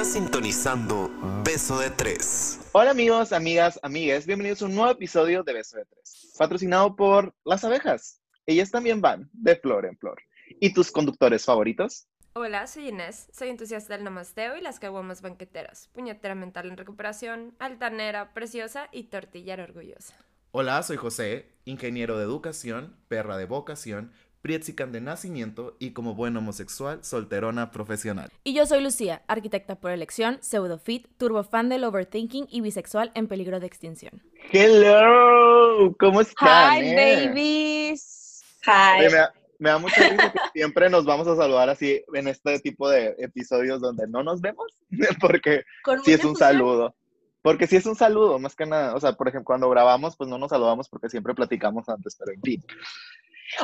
Estás sintonizando Beso de Tres. Hola amigos, amigas, amigues, bienvenidos a un nuevo episodio de Beso de Tres, patrocinado por las abejas. Ellas también van de flor en flor. ¿Y tus conductores favoritos? Hola, soy Inés, soy entusiasta del namasteo y las caguamas banqueteras, puñetera mental en recuperación, altanera, preciosa y tortillera orgullosa. Hola, soy José, ingeniero de educación, perra de vocación, Prietzican de nacimiento y como buen homosexual, solterona profesional. Y yo soy Lucía, arquitecta por elección, pseudofit, turbofan del overthinking y bisexual en peligro de extinción. Hello, ¿cómo están? Hi, eh? babies. Oye, Hi. me, da, me da mucha risa que siempre nos vamos a saludar así en este tipo de episodios donde no nos vemos, porque sí es un saludo. Porque sí es un saludo, más que nada. O sea, por ejemplo, cuando grabamos, pues no nos saludamos porque siempre platicamos antes, pero en fin.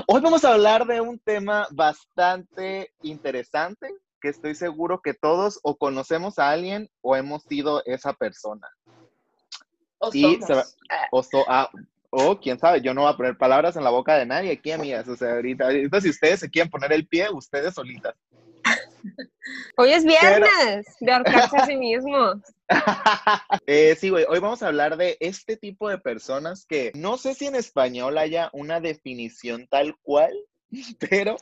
Hoy vamos a hablar de un tema bastante interesante que estoy seguro que todos o conocemos a alguien o hemos sido esa persona. O Y somos. se va- Ah, O, so- ah, o quién sabe, yo no voy a poner palabras en la boca de nadie aquí, amigas. O sea, ahorita, ahorita si ustedes se quieren poner el pie, ustedes solitas. Hoy es viernes de ahorcarse a sí mismos. Eh, sí, güey, hoy vamos a hablar de este tipo de personas que no sé si en español haya una definición tal cual, pero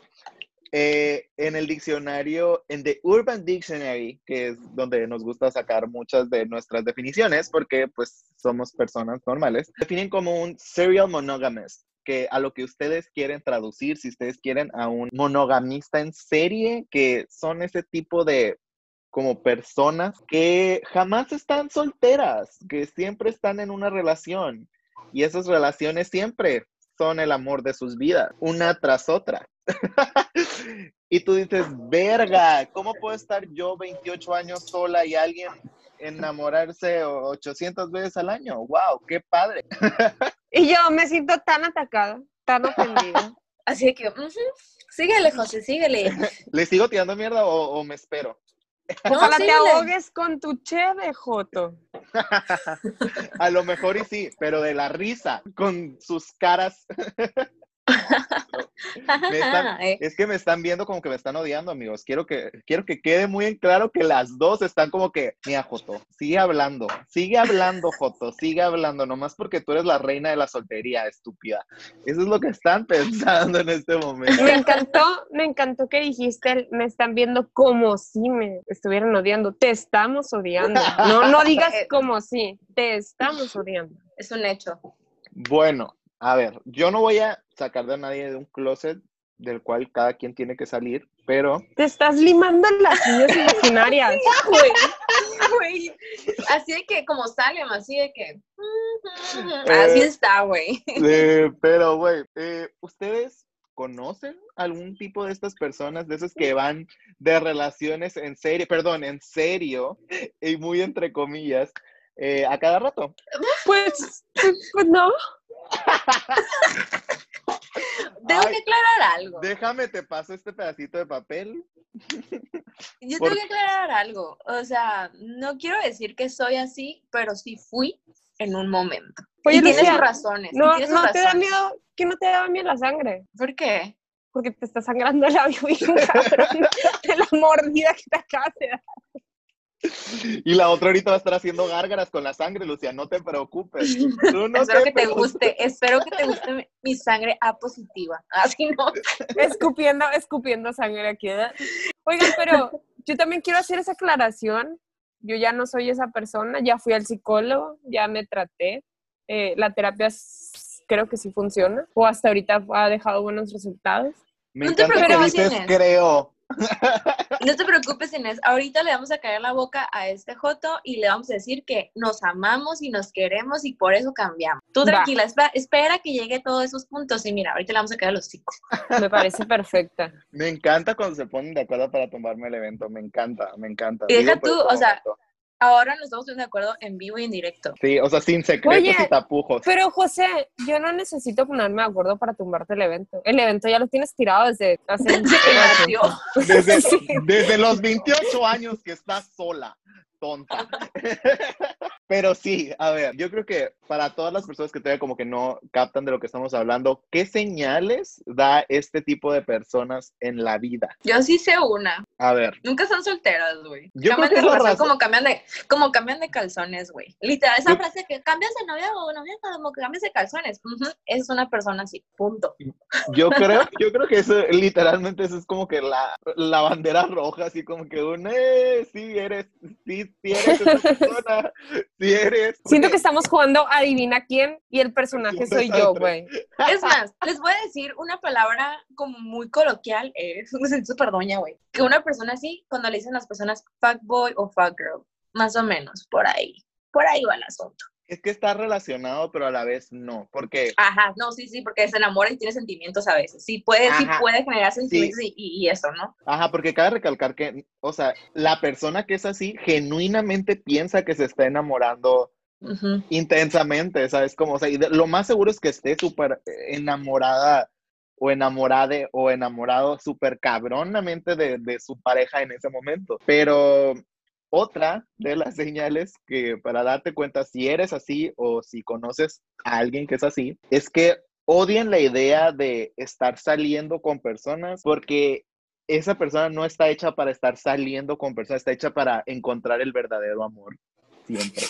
eh, en el diccionario, en The Urban Dictionary, que es donde nos gusta sacar muchas de nuestras definiciones, porque pues somos personas normales, definen como un serial monogamist, que a lo que ustedes quieren traducir, si ustedes quieren a un monogamista en serie, que son ese tipo de como personas que jamás están solteras, que siempre están en una relación y esas relaciones siempre son el amor de sus vidas, una tras otra. y tú dices, verga, ¿cómo puedo estar yo 28 años sola y alguien enamorarse 800 veces al año? ¡Wow! ¡Qué padre! Y yo me siento tan atacada, tan ofendida. Así que, ujú, síguele, José, síguele. ¿Le sigo tirando mierda o, o me espero? No, Ojalá te ahogues con tu cheve, Joto. A lo mejor y sí, pero de la risa, con sus caras están- Eh, es que me están viendo como que me están odiando, amigos. Quiero que, quiero que quede muy en claro que las dos están como que, mira, Joto, sigue hablando, sigue hablando, Joto, sigue hablando, nomás porque tú eres la reina de la soltería, estúpida. Eso es lo que están pensando en este momento. Me encantó, me encantó que dijiste, me están viendo como si me estuvieran odiando. Te estamos odiando. No, no digas como si, te estamos odiando. es un hecho. Bueno, a ver, yo no voy a sacar de nadie de un closet del cual cada quien tiene que salir, pero Te estás limando las niñas imaginarias. Güey, güey. Así de que, como Salem, así de que. Así Eh, está, güey. Eh, pero, güey, eh, ¿ustedes conocen algún tipo de estas personas, de esas que van de relaciones en serio, perdón, en serio, y muy entre comillas, eh, a cada rato? Pues, pues no. Tengo Ay, que aclarar algo. Déjame, te paso este pedacito de papel. Yo por- tengo que aclarar algo. O sea, no quiero decir que soy así, pero sí fui en un momento. Oye, y tiene sus razones. No, no te da miedo, que no te da miedo la sangre. ¿Por qué? Porque te está sangrando el labio bien cabrón de la mordida que te acabas de dar. Y la otra ahorita va a estar haciendo gárgaras con la sangre, Lucia, no te preocupes. Tú no espero que te guste, espero que te guste mi- sangre A positiva. Así no. Escupiendo, escupiendo sangre aquí. ¿verdad? Oigan, pero yo también quiero hacer esa aclaración. Yo ya no soy esa persona, ya fui al psicólogo, ya me traté. Eh, la terapia creo que sí funciona, o hasta ahorita ha dejado buenos resultados. Me encanta que dices creo. No te preocupes, Inés. Ahorita le vamos a caer la boca a este Joto y le vamos a decir que nos amamos y nos queremos y por eso cambiamos. Tú Va. tranquila, espera, espera que llegue todos esos puntos y mira, ahorita le vamos a caer a los chicos. Me parece perfecta. Me encanta cuando se ponen de acuerdo para tomarme el evento, me encanta, me encanta. Y deja tú, o sea, momento. Ahora nos estamos poniendo de acuerdo en vivo y en directo. Sí, o sea, sin secretos Oye, y tapujos. Pero José, yo no necesito ponerme de acuerdo para tumbarte el evento. El evento ya lo tienes tirado desde hace un Se nació. Desde, Sí. desde los 28 años que estás sola, tonta. Pero sí, a ver, yo creo que para todas las personas que todavía como que no captan de lo que estamos hablando, ¿qué señales da este tipo de personas en la vida? Yo sí sé una. A ver, Nunca están solteras, güey. Yo creo Cambian que de es razón. como cambian de, como cambian de calzones, güey. Literal, esa Yo- frase que cambias de novia o novia como que cambias de calzones. Ujú, Es una persona así, punto. yo creo, yo creo que eso, literalmente, eso es como que la, la bandera roja, así como que un, eh, sí eres, sí, sí eres esa persona, sí eres. Siento que estamos jugando adivina quién y el personaje soy yo, güey. Es más, les voy a decir una palabra como muy coloquial, eh, me siento súper doña, güey. Que una persona así, cuando le dicen a las personas fuckboy o fuckgirl, más o menos, por ahí. Por ahí va el asunto. Es que está relacionado, pero a la vez no, porque Ajá, no, sí, sí, porque se enamora y tiene sentimientos a veces. Sí puede, sí Ajá. puede generar sentimientos y, y- y eso, ¿no? Ajá, porque cabe recalcar que, o sea, la persona que es así genuinamente piensa que se está enamorando intensamente, ¿sabes? Como, o sea, y de- lo más seguro es que esté súper enamorada o enamorade o enamorado súper cabronamente de, de su pareja en ese momento. Pero otra de las señales que para darte cuenta si eres así o si conoces a alguien que es así, es que odian la idea de estar saliendo con personas porque esa persona no está hecha para estar saliendo con personas, está hecha para encontrar el verdadero amor. Siempre.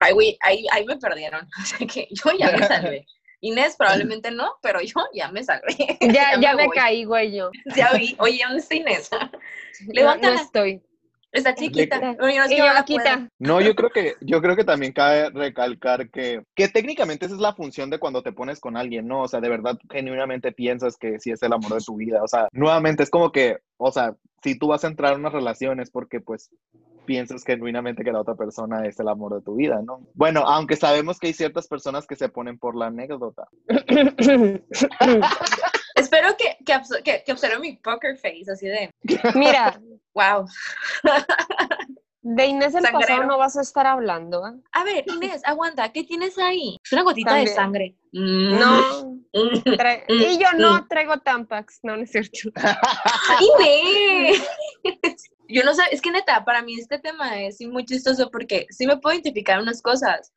Ay, güey, ahí, ahí me perdieron. O sea que yo ya me salvé. Inés probablemente no, pero yo ya me salvé. Ya, ya me voy. caí, güey, yo. Ya vi. Oye, ¿dónde está Inés? No, no Levántala. estoy. Está chiquita. Oye, no yo, creo que, yo creo que también cabe recalcar que, que técnicamente esa es la función de cuando te pones con alguien, ¿no? O sea, de verdad, genuinamente piensas que sí es el amor de tu vida. O sea, nuevamente es como que, o sea, si tú vas a entrar en una relación es porque, pues, piensas genuinamente que la otra persona es el amor de tu vida, ¿no? Bueno, aunque sabemos que hay ciertas personas que se ponen por la anécdota. Espero que, que, que, que observe mi poker face, así de, Mira, wow. de Inés pasado Sangrero. no vas a estar hablando, ¿eh? A ver, Inés, aguanta, ¿qué tienes ahí? Es una gotita de sangre. No. Mm. Mm, y yo no mm. traigo Tampax, no, no es cierto. Inés. Yo no sé, es que neta, para mí este tema es muy chistoso porque sí me puedo identificar unas cosas,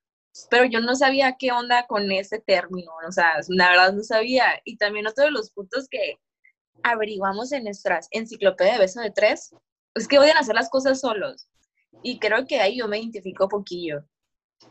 pero yo no sabía qué onda con ese término, o sea, la verdad no sabía. Y también otro de los puntos que averiguamos en nuestras enciclopedias de beso de tres es que odian hacer las cosas solos. Y creo que ahí yo me identifico poquillo.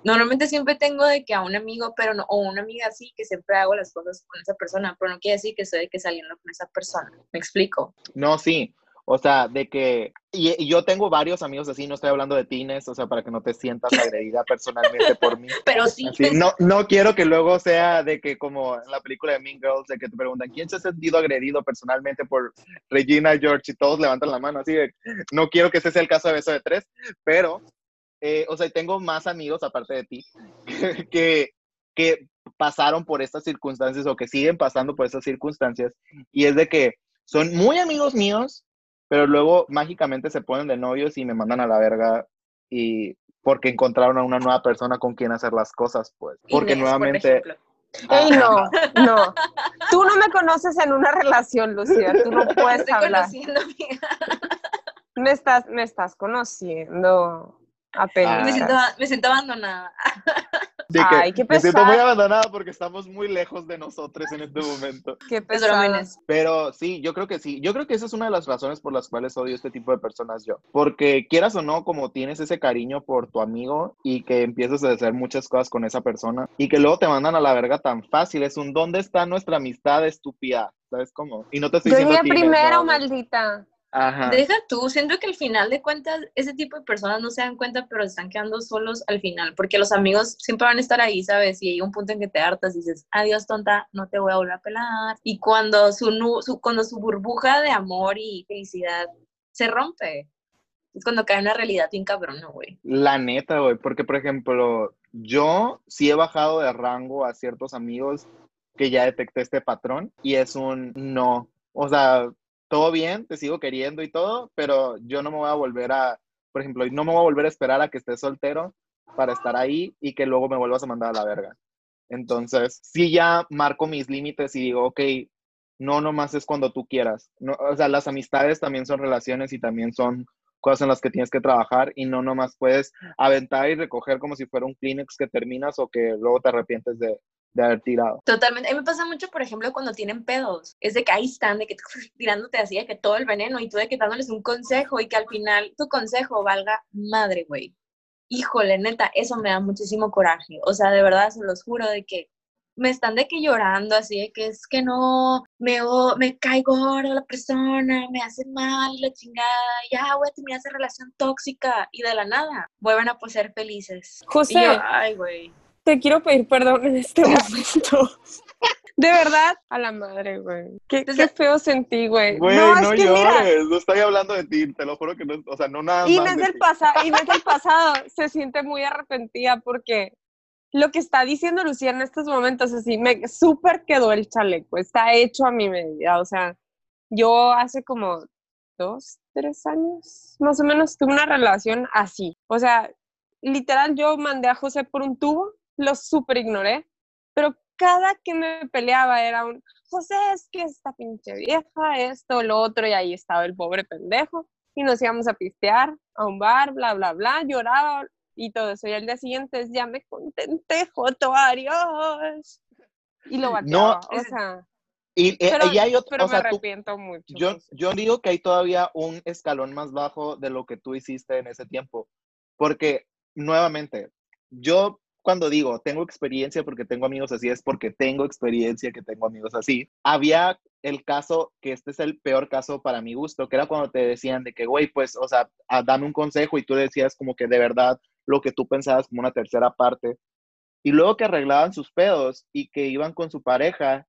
Normalmente siempre tengo de que a un amigo, pero no, o una amiga así, que siempre hago las cosas con esa persona, pero no quiere decir que estoy de que saliendo con esa persona. ¿Me explico? No, sí. O sea, de que, y, y yo tengo varios amigos así, no estoy hablando de tines, o sea, para que no te sientas agredida personalmente por mí. Pero sí, Así, no, no quiero que luego sea de que como en la película de Mean Girls, de que te preguntan, ¿quién se ha sentido agredido personalmente por Regina George? Y todos levantan la mano, así de, no quiero que ese sea el caso de Beso de Tres, pero, eh, o sea, tengo más amigos aparte de ti, que, que pasaron por estas circunstancias o que siguen pasando por estas circunstancias, y es de que son muy amigos míos, pero luego mágicamente se ponen de novios y me mandan a la verga y porque encontraron a una nueva persona con quien hacer las cosas, pues. Porque Inés, por nuevamente... ejemplo. Ey, no, no. Tú no me conoces en una relación, Lucía. Tú no puedes Estoy hablar. conociendo, amiga. Me estás, me estás conociendo apenas. Me siento, me siento abandonada. de que Ay, qué me siento muy pesar. abandonada porque estamos muy lejos de nosotros en este momento. Qué. Inés. Pero sí, yo creo que sí. Yo creo que esa es una de las razones por las cuales odio este tipo de personas yo. Porque quieras o no, como tienes ese cariño por tu amigo y que empiezas a hacer muchas cosas con esa persona y que luego te mandan a la verga tan fácil. Es un ¿dónde está nuestra amistad estúpida? ¿Sabes cómo? Y no te estoy Yo diciendo Inés, primero, no, maldita. Ajá. Deja tú, siento que al final de cuentas, ese tipo de personas no se dan cuenta, pero están quedando solos al final, porque los amigos siempre van a estar ahí, ¿sabes? Y hay un punto en que te hartas y dices, adiós, tonta, no te voy a volver a pelar. Y cuando su, nu- su, cuando su burbuja de amor y felicidad se rompe, es cuando cae una realidad bien cabrona, güey. La neta, güey, porque por ejemplo, yo sí he bajado de rango a ciertos amigos que ya detecté este patrón y es un no. O sea, todo bien, te sigo queriendo y todo, pero yo no me voy a volver a, por ejemplo, no me voy a volver a esperar a que estés soltero para estar ahí y que luego me vuelvas a mandar a la verga. Entonces, sí ya marco mis límites y digo, ok, no nomás es cuando tú quieras. No, o sea, las amistades también son relaciones y también son cosas en las que tienes que trabajar y no nomás puedes aventar y recoger como si fuera un Kleenex que terminas o que luego te arrepientes de, de haber tirado. Totalmente. A mí me pasa mucho, por ejemplo, cuando tienen pedos. Es de que ahí están, de que tirándote así, de que todo el veneno y tú de que dándoles un consejo y que al final tu consejo valga madre, güey. Híjole, neta, eso me da muchísimo coraje. O sea, de verdad, se los juro de que me están de que llorando así, de que es que no, me, me cae gorda la persona, me hace mal la chingada, ya voy a terminar esa relación tóxica y de la nada vuelven a pues, ser felices. José, yo, ay, güey. Te quiero pedir perdón en este momento. De verdad, a la madre, güey. Qué, qué Desde- feo sentí, güey. Güey, no, no, es que mira, llores, no estoy hablando de ti, te lo juro que no, o sea, no nada más Inés de del, ti. pasado, Inés del pasado se siente muy arrepentida porque lo que está diciendo Lucía en estos momentos, así, me súper quedó el chaleco, está hecho a mi medida, o sea, yo hace como dos, tres años, más o menos, tuve una relación así, o sea, literal, yo mandé a José por un tubo, lo súper ignoré, pero cada que me peleaba era un, José, es que esta pinche vieja, esto, lo otro, y ahí estaba el pobre pendejo y nos íbamos a pistear a un bar, bla, bla, bla, lloraba y todo eso. Y al día siguiente es, ya me contenté, Joto, adiós. Y lo bateaba, o es- sea, Y, eh, pero, y hay otro, pero o sea, me tú- arrepiento mucho. yo, yo digo que hay todavía un escalón más bajo de lo que tú hiciste en ese tiempo, porque nuevamente, yo cuando digo tengo experiencia porque tengo amigos así, es porque tengo experiencia que tengo amigos así. Había el caso, que este es el peor caso para mi gusto, que era cuando te decían de que, güey, pues, o sea, a- dame un consejo y tú decías como que de verdad lo que tú pensabas como una tercera parte. Y luego que arreglaban sus pedos y que iban con su pareja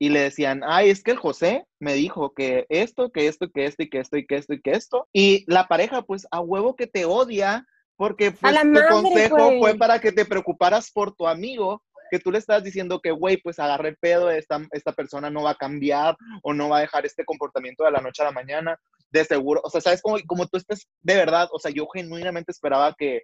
y le decían, ay, es que el José me dijo que esto, que esto, que esto y que esto y que esto y que esto. Y la pareja, pues, a huevo que te odia porque pues, tu madre, consejo fue para que te preocuparas por tu amigo, que tú le estás diciendo que, güey, pues agarre el pedo, esta, esta persona no va a cambiar o no va a dejar este comportamiento de la noche a la mañana, de seguro. O sea, ¿sabes? Como, como tú estás, de verdad, o sea, yo genuinamente esperaba que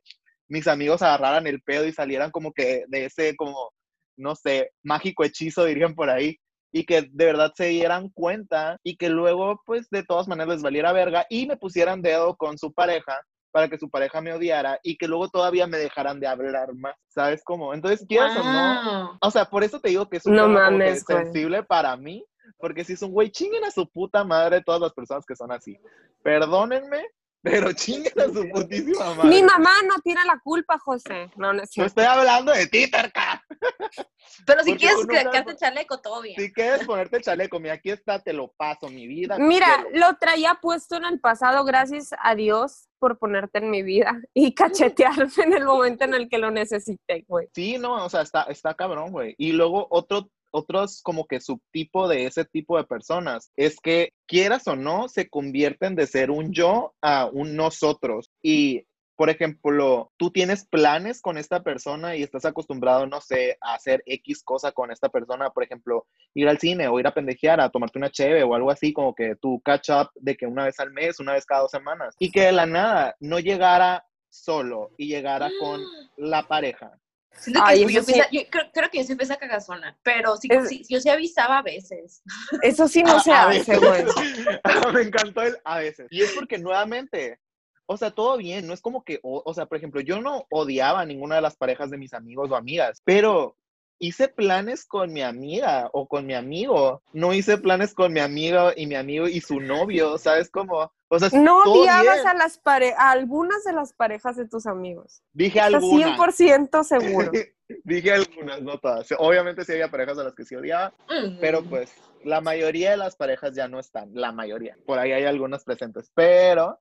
mis amigos agarraran el pedo y salieran como que de ese, como, no sé, mágico hechizo, dirían por ahí y que de verdad se dieran cuenta y que luego, pues, de todas maneras les valiera verga y me pusieran dedo con su pareja para que su pareja me odiara y que luego todavía me dejaran de hablar más, ¿sabes cómo? Entonces, quieras o no, Wow. o sea, por eso te digo que es un No que sensible para mí, porque si es un güey, chinguen a su puta madre todas las personas que son así. Perdónenme, pero chinguen a su putísima madre. Mi mamá no tiene la culpa, José. No, no es No cierto. estoy hablando de ti, terca. Pero si Porque quieres quedarte chaleco, todo bien. Si quieres ponerte chaleco, mira, aquí está, te lo paso, mi vida. mi Mira, cielo. lo traía puesto en el pasado, gracias a Dios por ponerte en mi vida y cachetearme en el momento en el que lo necesité, güey. Sí, no, o sea, está, está cabrón, güey. Y luego otro, otros como que subtipo de ese tipo de personas es que quieras o no, se convierten de ser un yo a un nosotros. Y, por ejemplo, tú tienes planes con esta persona y estás acostumbrado, no sé, a hacer X cosa con esta persona, por ejemplo, ir al cine o ir a pendejear, a tomarte una cheve o algo así, como que tu catch up de que una vez al mes, una vez cada dos semanas. Y que de la nada no llegara solo y llegara con la pareja. Siento que Ay, yo, eso sí. yo creo, creo que yo sí fui esa cagazona, pero sí, Es- sí, yo sí avisaba a veces. Eso sí no se A hace, veces. güey. Me encantó el a veces. Y es porque nuevamente, o sea, todo bien, no es como que, o, o sea, por ejemplo, yo no odiaba a ninguna de las parejas de mis amigos o amigas, pero hice planes con mi amiga o con mi amigo, no hice planes con mi amiga y mi amigo y su novio, ¿sabes cómo? O sea, No odiabas bien. a las pare a algunas de las parejas de tus amigos. Dije Estás algunas. 100% seguro. Dije algunas, no todas. Obviamente sí había parejas a las que sí odiaba, Pero Mm. pues la mayoría de las parejas ya no están, la mayoría. Por ahí hay algunas presentes. Pero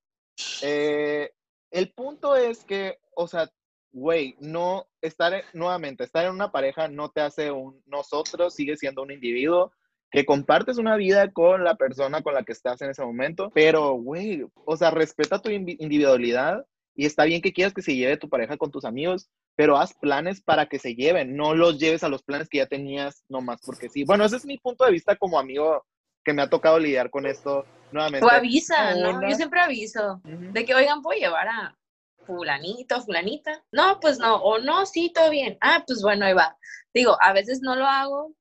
eh, el punto es que, o sea, güey, no estar, en- nuevamente, estar en una pareja no te hace un nosotros, sigue siendo un individuo que compartes una vida con la persona con la que estás en ese momento, pero, güey, o sea, respeta tu individualidad y está bien que quieras que se lleve tu pareja con tus amigos, pero haz planes para que se lleven, no los lleves a los planes que ya tenías nomás porque sí. Bueno, ese es mi punto de vista como amigo que me ha tocado lidiar con esto nuevamente. O avisa, ¿no? Yo siempre aviso. Ujú. De que, oigan, ¿puedo llevar a fulanito, fulanita? No, pues no. O no, sí, todo bien. Ah, pues bueno, ahí va. Digo, a veces no lo hago,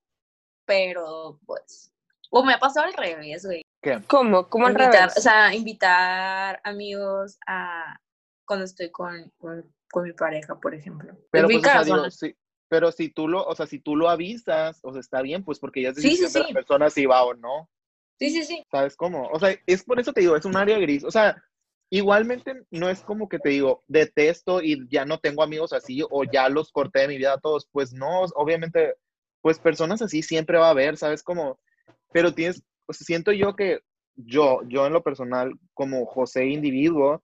pero pues... O me ha pasado al revés, güey. ¿Qué? ¿Cómo? ¿Cómo al invitar, revés? o sea, invitar amigos a cuando estoy con, con, con mi pareja, por ejemplo. Pero, Es pues, o sea, digo, sí, pero si tú lo, o sea, si tú lo avisas, o sea, está bien, pues porque ya es Sí, sí, decisión de sí. la persona si va o no. Sí, sí, sí. ¿Sabes cómo? O sea, es por eso te digo, es un área gris. O sea, igualmente no es como que te digo, detesto y ya no tengo amigos así o ya los corté de mi vida a todos. Pues no, obviamente, pues personas así siempre va a haber, ¿sabes cómo? Pero tienes, o sea, siento yo que yo, yo en lo personal, como José individuo,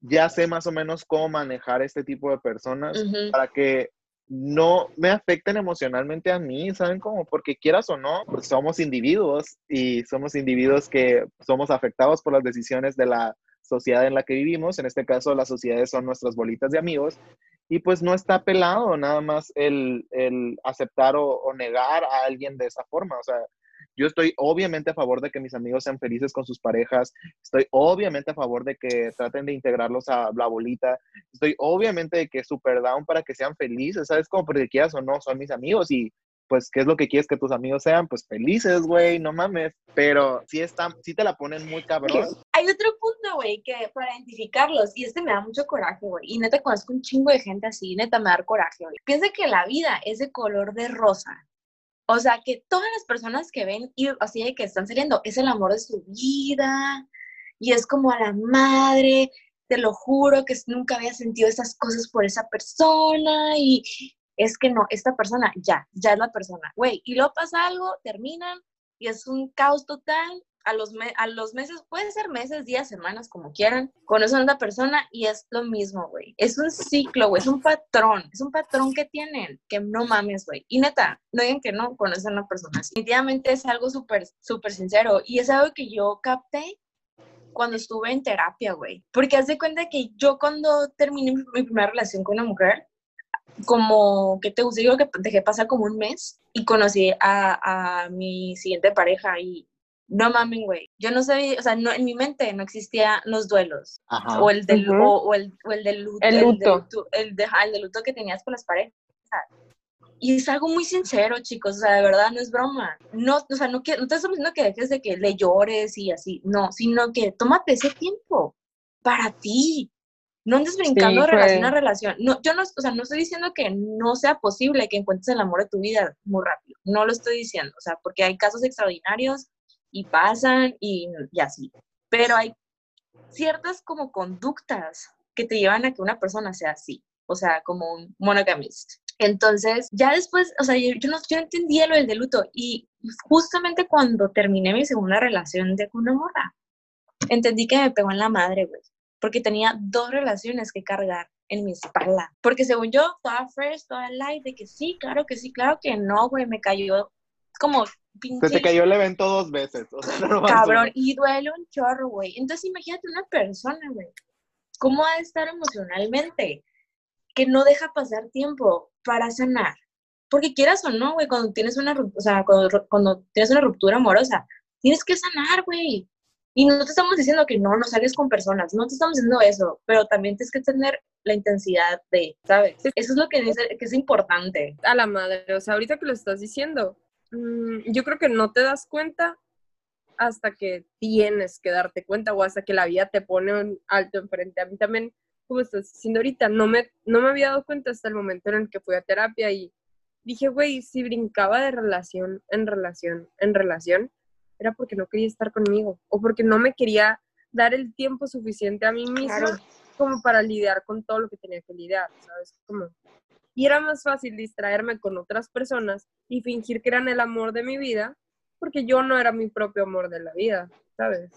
ya sé más o menos cómo manejar este tipo de personas para que no me afecten emocionalmente a mí, ¿saben cómo? Porque quieras o no, pues somos individuos y somos individuos que somos afectados por las decisiones de la sociedad en la que vivimos. En este caso, las sociedades son nuestras bolitas de amigos y pues no está pelado nada más el, el aceptar o, negar a alguien de esa forma. O sea, yo estoy obviamente a favor de que mis amigos sean felices con sus parejas, estoy obviamente a favor de que traten de integrarlos a la bolita, estoy obviamente de que super down para que sean felices, ¿sabes? Como porque quieras o no, son mis amigos y pues, ¿qué es lo que quieres que tus amigos sean? Pues felices, güey, no mames. Pero sí, está, sí te la ponen muy cabrón. Hay otro punto, güey, que para identificarlos, y este me da mucho coraje, güey, y neta conozco un chingo de gente así, neta me da coraje, güey. Piensa que la vida es de color de rosa. O sea, que todas las personas que ven y así de que están saliendo es el amor de su vida y es como a la madre, te lo juro que nunca había sentido esas cosas por esa persona y es que no, esta persona ya, ya es la persona, güey, y luego pasa algo, terminan y es un caos total. A los, me- a los meses, pueden ser meses, días, semanas, como quieran, conocen a una persona y es lo mismo, güey. Es un ciclo, güey, es un patrón, es un patrón que tienen, que no mames, güey. Y neta, no digan que no conocen a una persona. Definitivamente es algo súper, súper sincero y es algo que yo capté cuando estuve en terapia, güey. Porque haz de cuenta que yo cuando terminé mi, mi primera relación con una mujer, como que te gusta, digo que dejé pasar como un mes y conocí a, a mi siguiente pareja y no mamen, güey. Yo no sabía, o sea, no, en mi mente no existían los duelos Ajá. o el del, Ujú. o, o el, o el del luto, El luto. el de, el del luto que tenías con las parejas. Y es algo muy sincero, chicos, o sea, de verdad no es broma. No, o sea, no, que, no te estoy diciendo que dejes de que le llores y así, no, sino que tómate ese tiempo para ti. No andes brincando de Sí, relación a güey. relación. No, yo no, o sea, no estoy diciendo que no sea posible que encuentres el amor de tu vida muy rápido. No lo estoy diciendo, o sea, porque hay casos extraordinarios y pasan y, y así. Pero hay ciertas como conductas que te llevan a que una persona sea así, o sea, como un monogamist. Entonces, ya después, o sea, yo, yo no, yo entendía lo del de luto y justamente cuando terminé mi segunda relación de una morra, entendí que me pegó en la madre, güey, porque tenía dos relaciones que cargar en mi espalda. Porque según yo, toda fresh, toda light, de que sí, claro que sí, claro que no, güey, me cayó como Se pinche te cayó el evento dos veces. O sea, no nomás cabrón, y duele un chorro, güey. Entonces imagínate una persona, güey, cómo ha de estar emocionalmente, que no deja pasar tiempo para sanar. Porque quieras o no, güey, cuando tienes una, o sea, cuando, cuando tienes una ruptura amorosa, tienes que sanar, güey. Y no te estamos diciendo que no, no salgas con personas, no te estamos diciendo eso, pero también tienes que tener la intensidad de, ¿sabes? Eso es lo que, dice, que es importante. a la madre. O sea, ahorita que lo estás diciendo, mm, yo creo que no te das cuenta hasta que tienes que darte cuenta o hasta que la vida te pone un alto enfrente. A mí también, como estás diciendo ahorita, no me, no me había dado cuenta hasta el momento en el que fui a terapia y dije, güey, si brincaba de relación en relación en relación, era porque no quería estar conmigo o porque no me quería dar el tiempo suficiente a mí misma Claro. como para lidiar con todo lo que tenía que lidiar, ¿sabes? Como y era más fácil distraerme con otras personas y fingir que eran el amor de mi vida, porque yo no era mi propio amor de la vida, ¿sabes?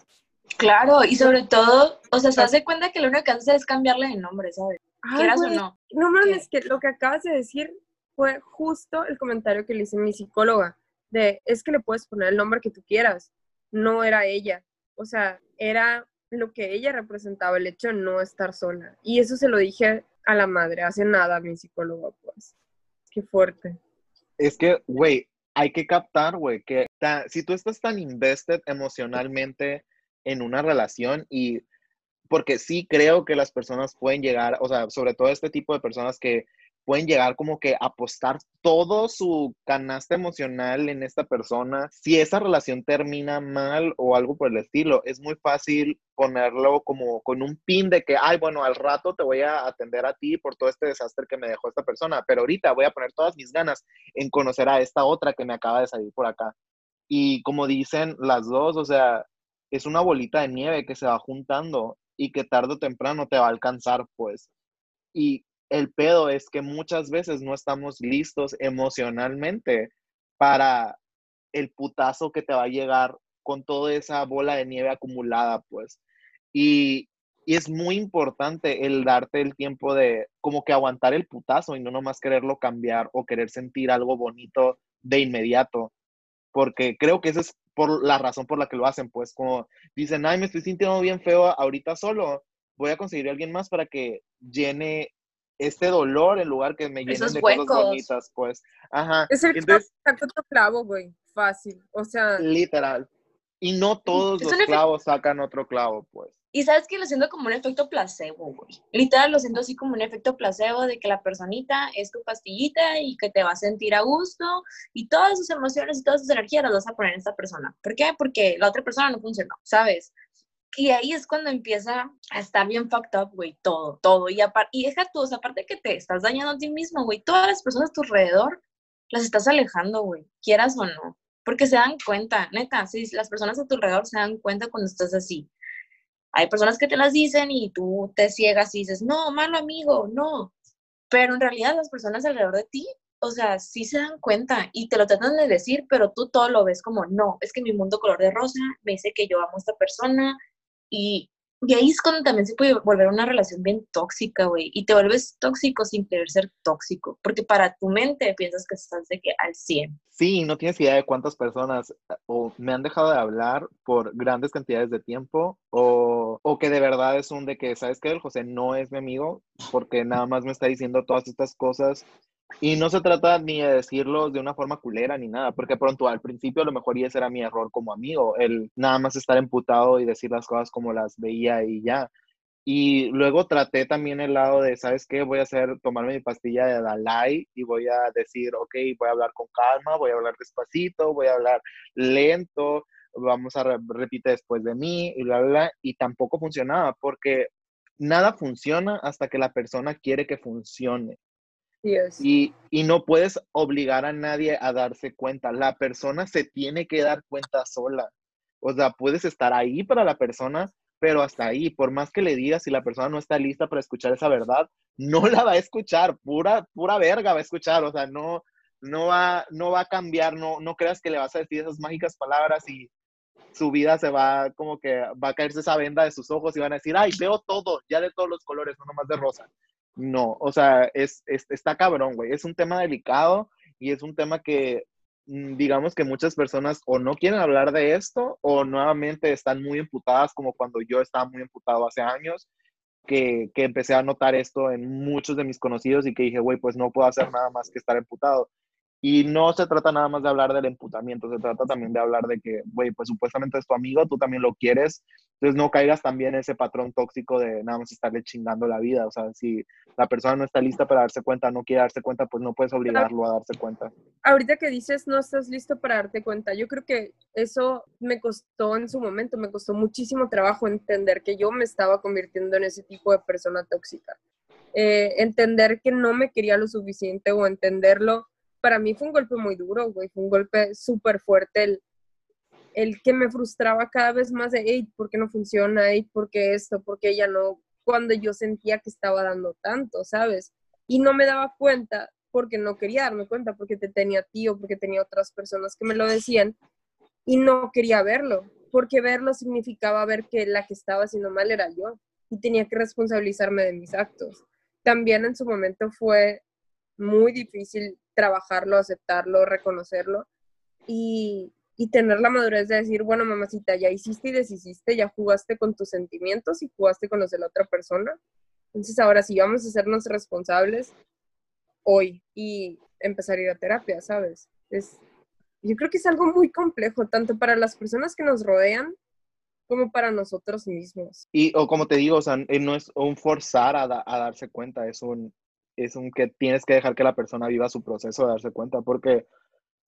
Claro, y sobre todo, o sea, se hace cuenta que lo único que haces es cambiarle de nombre, ¿sabes? Ay, Quieras o no. No mames, que lo que acabas de decir fue justo el comentario que le hice a mi psicóloga, de es que le puedes poner el nombre que tú quieras, no era ella, o sea, era lo que ella representaba, el hecho de no estar sola. Y eso se lo dije a la madre, hace nada a mi psicóloga, pues. Qué fuerte. Es que, güey, hay que captar, güey, que si tú estás tan invested emocionalmente en una relación y porque sí creo que las personas pueden llegar, o sea, sobre todo este tipo de personas que pueden llegar como que a apostar todo su canasta emocional en esta persona. Si esa relación termina mal o algo por el estilo, es muy fácil ponerlo como con un pin de que, ay, bueno, al rato te voy a atender a ti por todo este desastre que me dejó esta persona, pero ahorita voy a poner todas mis ganas en conocer a esta otra que me acaba de salir por acá. Y como dicen las dos, o sea, es una bolita de nieve que se va juntando y que tarde o temprano te va a alcanzar, pues. Y el pedo es que muchas veces no estamos listos emocionalmente para el putazo que te va a llegar con toda esa bola de nieve acumulada, pues. Y, es muy importante el darte el tiempo de como que aguantar el putazo y no nomás quererlo cambiar o querer sentir algo bonito de inmediato. Porque creo que esa es por la razón por la que lo hacen, pues como dicen, ay, me estoy sintiendo bien feo ahorita solo, voy a conseguir a alguien más para que llene este dolor en lugar que me llenen de cosas bonitas, pues. Ajá. Es el Entonces, otro clavo, güey. Fácil. O sea. Literal. Y no todos los clavos sacan otro clavo, pues. Y sabes que lo siento como un efecto placebo, güey. Literal, lo siento así como un efecto placebo de que la personita es tu pastillita y que te va a sentir a gusto y todas sus emociones y todas sus energías las vas a poner en esta persona. ¿Por qué? Porque la otra persona no funcionó, ¿sabes? Y ahí es cuando empieza a estar bien fucked up, güey, todo, todo. Y, y deja tú, o sea, aparte que te estás dañando a ti mismo, güey, todas las personas a tu alrededor las estás alejando, güey, quieras o no. Porque se dan cuenta, neta, si las personas a tu alrededor se dan cuenta cuando estás así. Hay personas que te las dicen y tú te ciegas y dices, no, malo amigo, no. Pero en realidad las personas alrededor de ti, o sea, sí se dan cuenta y te lo tratan de decir, pero tú todo lo ves como, no, es que mi mundo color de rosa me dice que yo amo a esta persona, y, ahí es cuando también se puede volver una relación bien tóxica, güey. Y te vuelves tóxico sin querer ser tóxico, porque para tu mente piensas que estás de que al 100. Sí, no tienes idea de cuántas personas eh, o me han dejado de hablar por grandes cantidades de tiempo o, o que de verdad es un de que, ¿sabes qué? El José no es mi amigo porque nada más me está diciendo todas estas cosas y no se trata ni de decirlo de una forma culera ni nada, porque pronto al principio a lo mejor y ese era mi error como amigo, el nada más estar emputado y decir las cosas como las veía y ya. Y luego traté también el lado de, ¿sabes qué? Voy a hacer, tomarme mi pastilla de Dalai y voy a decir, ok, voy a hablar con calma, voy a hablar despacito, voy a hablar lento, vamos a repetir después de mí y bla, bla, bla. Y tampoco funcionaba porque nada funciona hasta que la persona quiere que funcione. Y, y, no puedes obligar a nadie a darse cuenta. La persona se tiene que dar cuenta sola. O sea, puedes estar ahí para la persona, pero hasta ahí, por más que le digas, si la persona no está lista para escuchar esa verdad, no la va a escuchar, pura, pura verga va a escuchar, o sea, no, no, va, no va a cambiar, no, no creas que le vas a decir esas mágicas palabras y su vida se va, como que va a caerse esa venda de sus ojos y van a decir, ay, veo todo, ya de todos los colores, no nomás de rosa. No, o sea, es, está cabrón, güey. Es un tema delicado y es un tema que, mm, digamos que muchas personas o no quieren hablar de esto o nuevamente están muy emputadas como cuando yo estaba muy emputado hace años, que, que empecé a notar esto en muchos de mis conocidos y que dije, güey, pues no puedo hacer nada más que estar emputado. Y no se trata nada más de hablar del emputamiento, se trata también de hablar de que, güey, pues supuestamente es tu amigo, tú también lo quieres, entonces no caigas también en ese patrón tóxico de nada más estarle chingando la vida. O sea, si la persona no está lista para darse cuenta, no quiere darse cuenta, pues no puedes obligarlo a darse cuenta. Ahorita que dices no estás listo para darte cuenta, yo creo que eso me costó en su momento, me costó muchísimo trabajo entender que yo me estaba convirtiendo en ese tipo de persona tóxica. Eh, entender que no me quería lo suficiente o entenderlo para mí fue un golpe muy duro, güey, fue un golpe súper fuerte el, el que me frustraba cada vez más de, hey, ¿por qué no funciona? Hey, ¿por qué esto? ¿Por qué ella no? Cuando yo sentía que estaba dando tanto, ¿sabes? Y no me daba cuenta porque no quería darme cuenta, porque te tenía tío, porque tenía otras personas que me lo decían y no quería verlo, porque verlo significaba ver que la que estaba haciendo mal era yo y tenía que responsabilizarme de mis actos. También en su momento fue muy difícil trabajarlo, aceptarlo, reconocerlo y, tener la madurez de decir, bueno, mamacita, ya hiciste y deshiciste, ya jugaste con tus sentimientos y jugaste con los de la otra persona. Entonces ahora sí vamos a hacernos responsables hoy y empezar a ir a terapia, ¿sabes? Es, yo creo que es algo muy complejo, tanto para las personas que nos rodean como para nosotros mismos. Y, o como te digo, o sea, eh, no es un forzar a, a darse cuenta, es un es un que tienes que dejar que la persona viva su proceso de darse cuenta, porque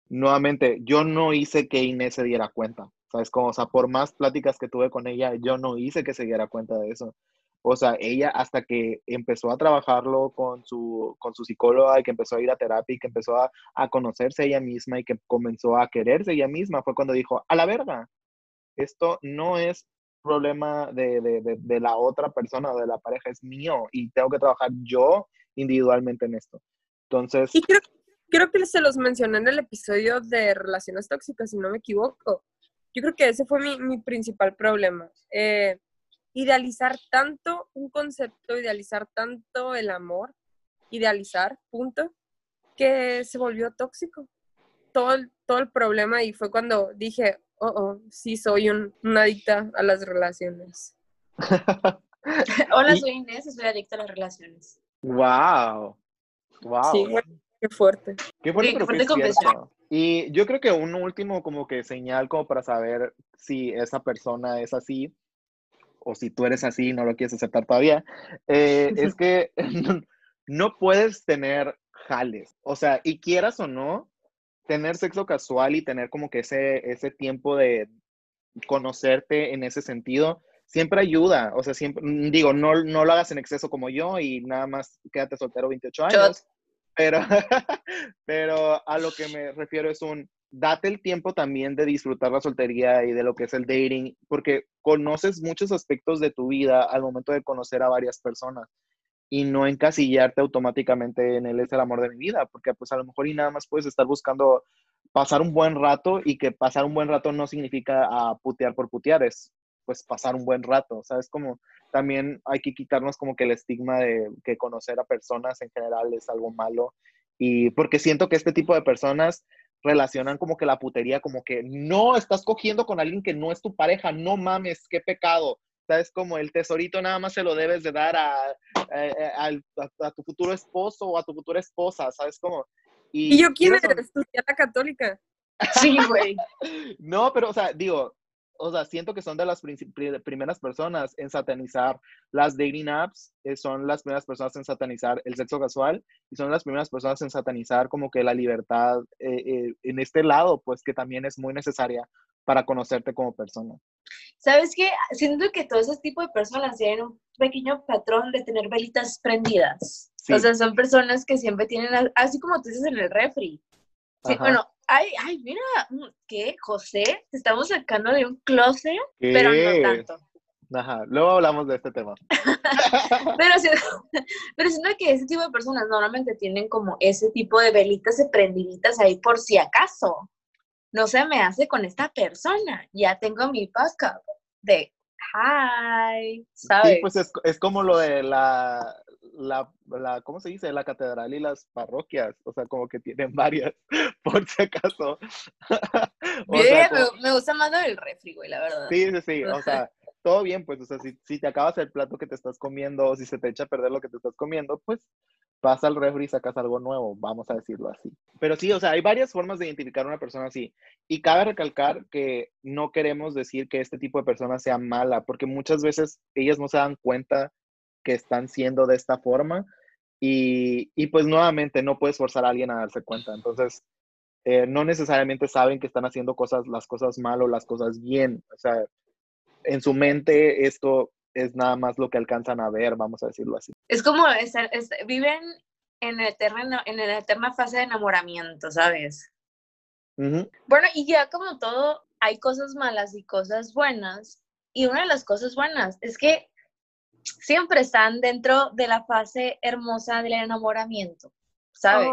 nuevamente, yo no hice que Inés se diera cuenta, ¿sabes? Como, o sea, por más pláticas que tuve con ella, yo no hice que se diera cuenta de eso. O sea, ella hasta que empezó a trabajarlo con su, con su psicóloga y que empezó a ir a terapia y que empezó a, a conocerse ella misma y que comenzó a quererse ella misma, fue cuando dijo, a la verga, esto no es problema de, de, de, de la otra persona de la pareja, es mío y tengo que trabajar yo individualmente en esto. Entonces, Y creo, creo que se los mencioné en el episodio de relaciones tóxicas, si no me equivoco. Yo creo que ese fue mi, mi principal problema. Eh, idealizar tanto un concepto, idealizar tanto el amor, idealizar, punto, que se volvió tóxico. Todo el, todo el problema y fue cuando dije, oh, oh, sí soy un, una adicta a las relaciones. Hola, soy Inés y soy adicta a las relaciones. Wow, wow. Sí, qué fuerte. Qué fuerte, Sí, pero qué. Y yo creo que un último como que señal como para saber si esa persona es así o si tú eres así y no lo quieres aceptar todavía, eh, es que no, no puedes tener jales. O sea, y quieras o no, tener sexo casual y tener como que ese, ese tiempo de conocerte en ese sentido, siempre ayuda. O sea, siempre, mm, digo, no, no lo hagas en exceso como yo y nada más quédate soltero 28 Shot. años. Pero, pero a lo que me refiero es un, date el tiempo también de disfrutar la soltería y de lo que es el dating, porque conoces muchos aspectos de tu vida al momento de conocer a varias personas y no encasillarte automáticamente en él es el amor de mi vida, porque pues a lo mejor y nada más puedes estar buscando pasar un buen rato y que pasar un buen rato no significa a putear por putear, es pues pasar un buen rato, ¿sabes? Como también hay que quitarnos como que el estigma de que conocer a personas en general es algo malo y porque siento que este tipo de personas relacionan como que la putería como que no estás cogiendo con alguien que no es tu pareja, no mames, qué pecado. ¿Sabes? Como el tesorito nada más se lo debes de dar a, a, a- a- a tu futuro esposo o a tu futura esposa, ¿sabes? Como... ¿Y yo quién quieras o- eres? ¿Tu tía la católica? Sí, güey. No, pero, o sea, digo, o sea, siento que son de las primeras personas en satanizar las dating apps, eh, son las primeras personas en satanizar el sexo casual y son las primeras personas en satanizar como que la libertad eh, eh, en este lado, pues que también es muy necesaria para conocerte como persona. ¿Sabes qué? Siento que todo ese tipo de personas tienen un pequeño patrón de tener velitas prendidas. Sí. O sea, son personas que siempre tienen, así como tú dices en el refri. Sí, bueno, ay, ay, mira, mm, ¿qué? José, te estamos sacando de un closet, pero no tanto. Ajá, luego hablamos de este tema. Pero, sí- pero siento que ese tipo de personas normalmente tienen como ese tipo de velitas de prendiditas ahí por si acaso. No se me hace con esta persona. Ya tengo mi backup de hi, ¿sabes? Sí, pues es, es como lo de la, la, la, ¿cómo se dice? La catedral y las parroquias, o sea, como que tienen varias, por si acaso. O sea, como- me, gusta más lo del refri, güey, la verdad. Sí, sí, sí, o sea, todo bien, pues, o sea, si, si te acabas el plato que te estás comiendo o si se te echa a perder lo que te estás comiendo, pues pasa al refri y sacas algo nuevo, vamos a decirlo así. Pero sí, o sea, hay varias formas de identificar a una persona así. Y cabe recalcar que no queremos decir que este tipo de persona sea mala, porque muchas veces ellas no se dan cuenta que están siendo de esta forma y, y pues nuevamente no puedes forzar a alguien a darse cuenta. Entonces, eh, no necesariamente saben que están haciendo cosas, las cosas mal o las cosas bien. O sea, en su mente esto es nada más lo que alcanzan a ver, vamos a decirlo así. Es como, es- viven en, el eterno, en la eterna fase de enamoramiento, ¿sabes? Bueno, y ya como todo, hay cosas malas y cosas buenas. Y una de las cosas buenas es que siempre están dentro de la fase hermosa del enamoramiento, ¿sabes?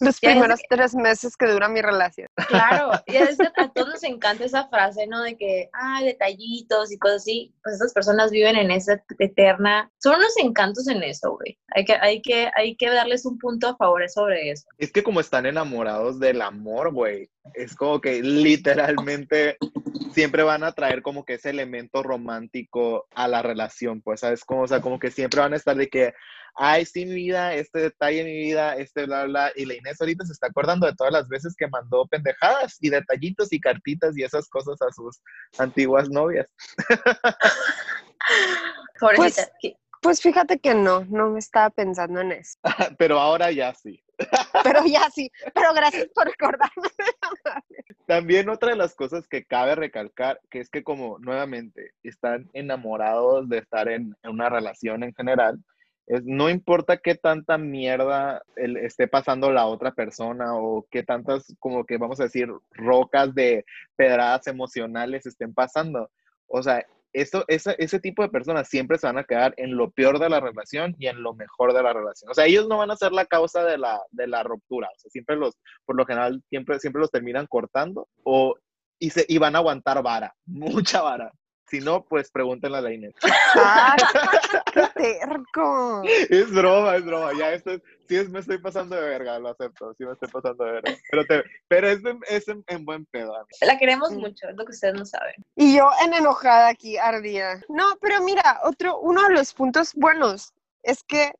Los Ya primeros que- tres meses que dura mi relación. Claro, y es que a todos nos encanta esa frase, ¿no? De que, ay, detallitos y cosas así. Pues esas personas viven en esa eterna. Son unos encantos en eso, güey. Hay que, hay, que, hay que darles un punto a favor sobre eso. Es que como están enamorados del amor, güey, es como que literalmente siempre van a traer como que ese elemento romántico a la relación, pues, ¿sabes? Como, o sea, como que siempre van a estar de que, ay, sí, mi vida, este detalle en mi vida, este bla, bla, y la Inés ahorita se está acordando de todas las veces que mandó pendejadas y detallitos y cartitas y esas cosas a sus antiguas novias. Pobrecita. Pues- ¿Qué- Pues fíjate que no, no me estaba pensando en eso. Pero ahora ya sí. Pero ya sí, pero gracias por recordarme. También otra de las cosas que cabe recalcar, que es que como nuevamente están enamorados de estar en, en una relación en general, no importa qué tanta mierda esté pasando la otra persona o qué tantas, como que vamos a decir, rocas de pedradas emocionales estén pasando. O sea, eso, esa- ese tipo de personas siempre se van a quedar en lo peor de la relación y en lo mejor de la relación. O sea, ellos no van a ser la causa de la, de la ruptura. O siempre los, por lo general, siempre, siempre los terminan cortando o, y, se, y van a aguantar vara, mucha vara. Si no, pues pregúntenle a la Inés. ¡Ah, qué terco! Es broma, es broma. Ya esto es, sí es, me estoy pasando de verga, lo acepto. Sí me estoy pasando de verga. Pero, te, pero es, en, es en, en buen pedo, amigo. La queremos mucho, es lo que ustedes no saben. Y yo en enojada aquí, ardida. No, pero mira, otro, uno de los puntos buenos es que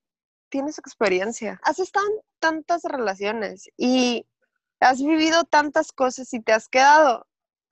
tienes experiencia. Has estado en tantas relaciones y has vivido tantas cosas y te has quedado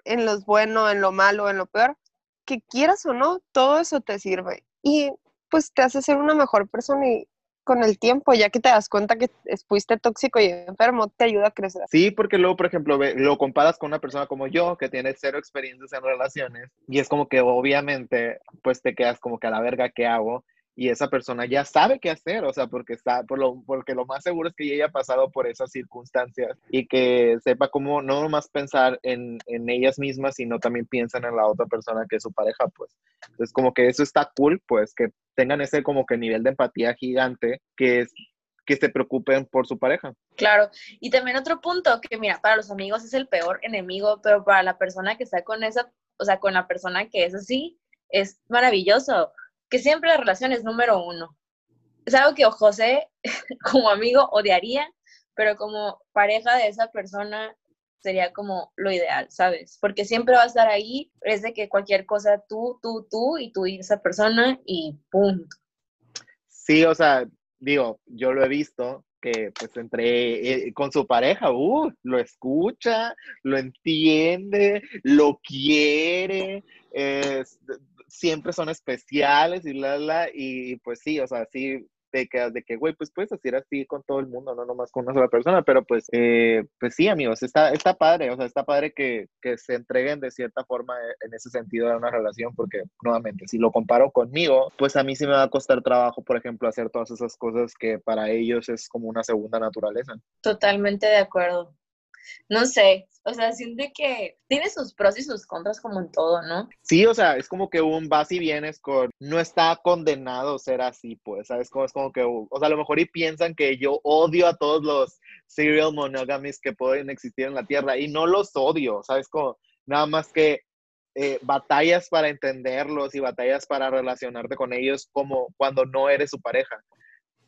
en lo bueno, en lo malo, en lo peor, que quieras o no, todo eso te sirve. Y pues te hace ser una mejor persona y con el tiempo, ya que te das cuenta que fuiste tóxico y enfermo, te ayuda a crecer. Sí, porque luego, por ejemplo, lo comparas con una persona como yo, que tiene cero experiencias en relaciones, y es como que obviamente, pues te quedas como que a la verga, ¿qué hago? Y esa persona ya sabe qué hacer, o sea, porque está, por lo, porque lo más seguro es que ella haya pasado por esas circunstancias y que sepa cómo no nomás pensar en, en ellas mismas, sino también piensan en la otra persona que es su pareja, pues. Entonces, como que eso está cool, pues, que tengan ese como que nivel de empatía gigante, que es que se preocupen por su pareja. Claro, y también otro punto que mira, para los amigos es el peor enemigo, pero para la persona que está con esa, o sea, con la persona que es así, es maravilloso, que siempre la relación es número uno. Es algo que José como amigo odiaría, pero como pareja de esa persona sería como lo ideal, ¿sabes? Porque siempre va a estar ahí, es de que cualquier cosa tú, tú, tú y tú y esa persona y punto. Sí, o sea, digo, yo lo he visto que pues entre eh, con su pareja, uh, lo escucha, lo entiende, lo quiere, siempre son especiales y la, la, y pues sí, o sea, sí te quedas de que, güey, pues puedes hacer así con todo el mundo, no nomás con una sola persona, pero pues, eh, pues sí, amigos, está, está padre, o sea, está padre que, que se entreguen de cierta forma eh, en ese sentido de una relación, porque nuevamente, si lo comparo conmigo, pues a mí sí me va a costar trabajo, por ejemplo, hacer todas esas cosas que para ellos es como una segunda naturaleza. Totalmente de acuerdo. No sé, o sea, siento que tiene sus pros y sus contras como en todo, ¿no? Sí, o sea, es como que un vas y vienes con, no está condenado ser así, pues, ¿sabes? Como es como que, o sea, a lo mejor y piensan que yo odio a todos los serial monogamies que pueden existir en la Tierra y no los odio, ¿sabes? Como nada más que eh, batallas para entenderlos y batallas para relacionarte con ellos como cuando no eres su pareja.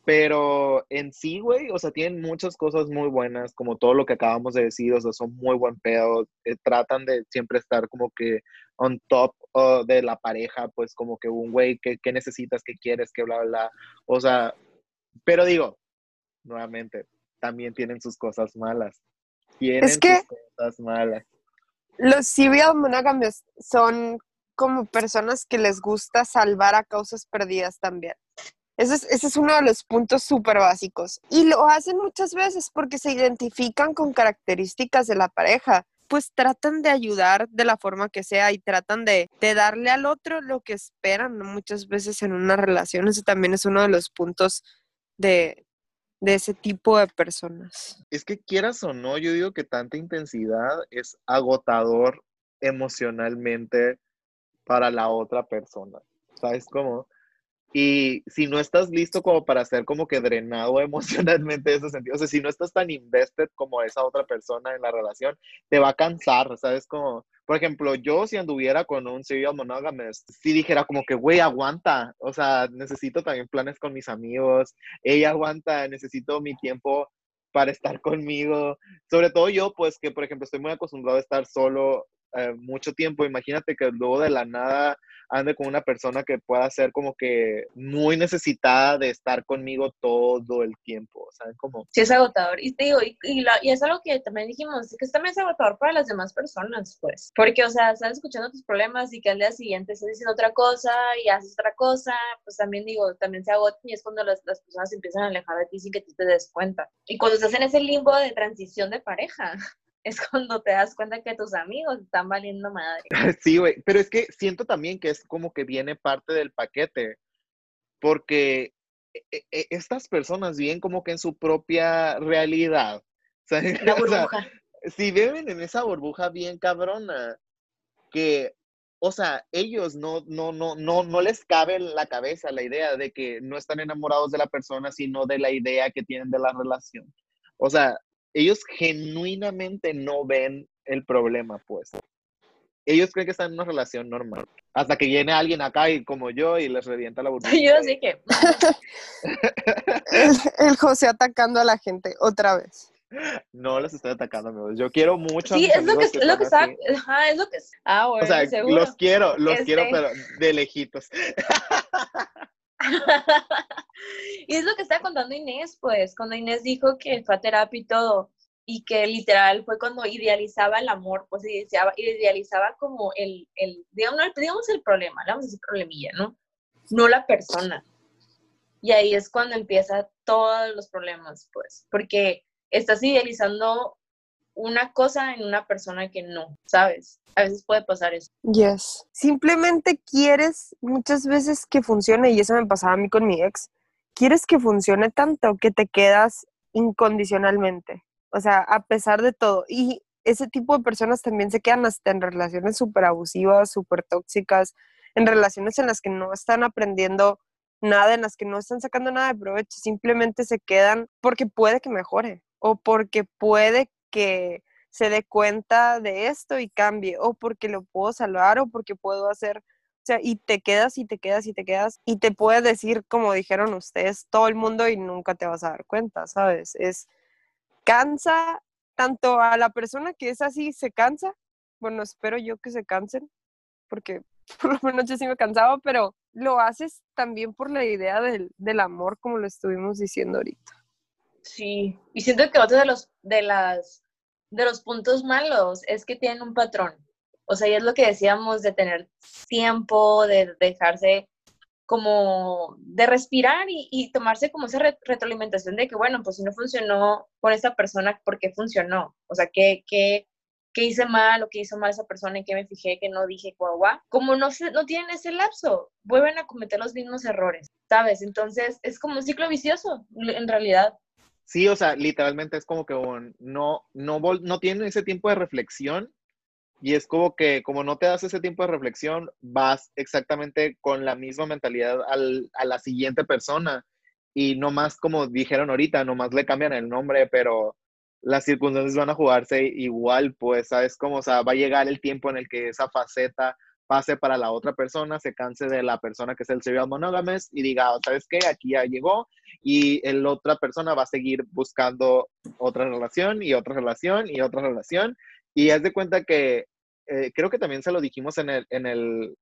Pero en sí, güey, o sea, tienen muchas cosas muy buenas, como todo lo que acabamos de decir, o sea, son muy buen pedo, eh, tratan de siempre estar como que on top uh, de la pareja, pues como que un güey, ¿qué, qué necesitas, qué quieres, qué bla, bla, bla. O sea, pero digo, nuevamente, también tienen sus cosas malas. Tienen que- sus cosas malas. Los serial monógamos son como personas que les gusta salvar a causas perdidas también. Es, ese es uno de los puntos súper básicos. Y lo hacen muchas veces porque se identifican con características de la pareja. Pues tratan de ayudar de la forma que sea y tratan de, darle al otro lo que esperan muchas veces en una relación. Ese también es uno de los puntos de, de ese tipo de personas. Es que quieras o no, yo digo que tanta intensidad es agotador emocionalmente para la otra persona. ¿Sabes cómo? Y si no estás listo como para ser como que drenado emocionalmente en ese sentido, o sea, si no estás tan invested como esa otra persona en la relación, te va a cansar, ¿sabes? Como, por ejemplo, yo si anduviera con un serial monogamous, si dijera como que, güey, aguanta, o sea, necesito también planes con mis amigos, ella aguanta, necesito mi tiempo para estar conmigo, sobre todo yo, pues que, por ejemplo, estoy muy acostumbrado a estar solo eh, mucho tiempo, imagínate que luego de la nada ande con una persona que pueda ser como que muy necesitada de estar conmigo todo el tiempo, ¿saben? Como... Sí, es agotador. Y te digo, y, y, la- y es algo que también dijimos, que es también es agotador para las demás personas, pues. Porque, o sea, estás escuchando tus problemas y que al día siguiente estás diciendo otra cosa y haces otra cosa, pues también digo, también se agotan y es cuando las, las personas empiezan a alejar de ti sin que tú te des cuenta. Y cuando estás en ese limbo de transición de pareja, es cuando te das cuenta que tus amigos están valiendo madre. Sí, güey, pero es que siento también que es como que viene parte del paquete, porque e- e- estas personas viven como que en su propia realidad. ¿saben? La O sea, si viven en esa burbuja bien cabrona, que, o sea, ellos no, no, no, no, no les cabe en la cabeza la idea de que no están enamorados de la persona, sino de la idea que tienen de la relación. O sea, ellos genuinamente no ven el problema, pues. Ellos creen que están en una relación normal. Hasta que viene alguien acá y como yo y les revienta la burbuja. Yo así que, El, el José atacando a la gente otra vez. No los estoy atacando, amigos. Yo quiero mucho. a sí, mis es lo que, amigos es lo que está, ajá, es lo que, ah, bueno, O sea, seguro. los quiero, los quiero, Este. pero de lejitos. y es lo que está contando Inés, pues, cuando Inés dijo que fue a terapia y todo, y que literal fue cuando idealizaba el amor, pues idealizaba, idealizaba como el, el digamos, digamos el problema, a decir problemilla, ¿no? No la persona. Y ahí es cuando empieza todos los problemas, pues, porque estás idealizando una cosa en una persona que no, ¿sabes? A veces puede pasar eso. Yes. Simplemente quieres muchas veces que funcione, y eso me pasaba a mí con mi ex. Quieres que funcione tanto que te quedas incondicionalmente. O sea, a pesar de todo. Y ese tipo de personas también se quedan hasta en relaciones súper abusivas, súper tóxicas, en relaciones en las que no están aprendiendo nada, en las que no están sacando nada de provecho. Simplemente se quedan porque puede que mejore o porque puede que se dé cuenta de esto y cambie, o porque lo puedo salvar, o porque puedo hacer, o sea, y te quedas y te quedas y te quedas, y te puede decir, como dijeron ustedes, todo el mundo y nunca te vas a dar cuenta, ¿sabes? Es, cansa tanto a la persona que es así, se cansa, bueno, espero yo que se cansen, porque por lo menos yo sí me cansaba, pero lo haces también por la idea del, del amor, como lo estuvimos diciendo ahorita. Sí, y siento que otro de los, de las, de los puntos malos es que tienen un patrón. O sea, y es lo que decíamos de tener tiempo, de dejarse como de respirar y, tomarse como esa re- retroalimentación de que, bueno, pues si no funcionó con esta persona, ¿por qué funcionó? O sea, ¿qué, qué, qué hice mal o qué hizo mal esa persona en qué me fijé, que no dije, guau, guau? Como no, se, no tienen ese lapso, vuelven a cometer los mismos errores, ¿sabes? Entonces es como un ciclo vicioso, en realidad. Sí, o sea, literalmente es como que no, no, no tienen ese tiempo de reflexión y es como que como no te das ese tiempo de reflexión, vas exactamente con la misma mentalidad al- a la siguiente persona y no más como dijeron ahorita, nomás le cambian el nombre, pero las circunstancias van a jugarse igual, pues, ¿sabes? Como, o sea, va a llegar el tiempo en el que esa faceta pase para la otra persona, se canse de la persona que es el serial monogamous y diga, ¿sabes qué? Aquí ya llegó, y el otra persona va a seguir buscando otra relación y otra relación y otra relación. Y haz de cuenta que eh, creo que también se lo dijimos en el, en, el,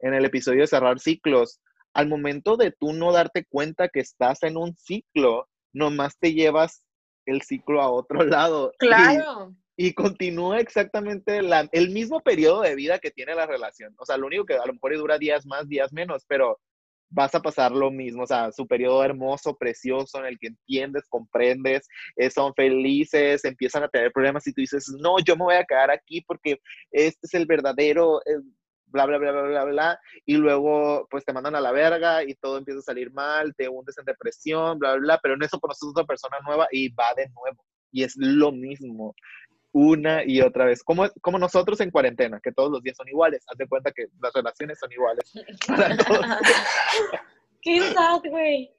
en el episodio de cerrar ciclos. Al momento de tú no darte cuenta que estás en un ciclo, nomás te llevas el ciclo a otro lado. Claro. Continúa exactamente la- el mismo periodo de vida que tiene la relación. O sea, lo único que a lo mejor dura días más, días menos, pero vas a pasar lo mismo. O sea, su periodo hermoso, precioso, en el que entiendes, comprendes, eh, son felices, empiezan a tener problemas y tú dices, no, yo me voy a quedar aquí porque este es el verdadero, eh, bla, bla, bla, bla, bla, bla. Y luego, pues te mandan a la verga y todo empieza a salir mal, te hundes en depresión, bla, bla, bla. Pero en eso conoces a otra persona nueva y va de nuevo. Y es lo mismo una y otra vez. Como, como nosotros en cuarentena, que todos los días son iguales. Haz de cuenta que las relaciones son iguales para todos. Qué sad, güey.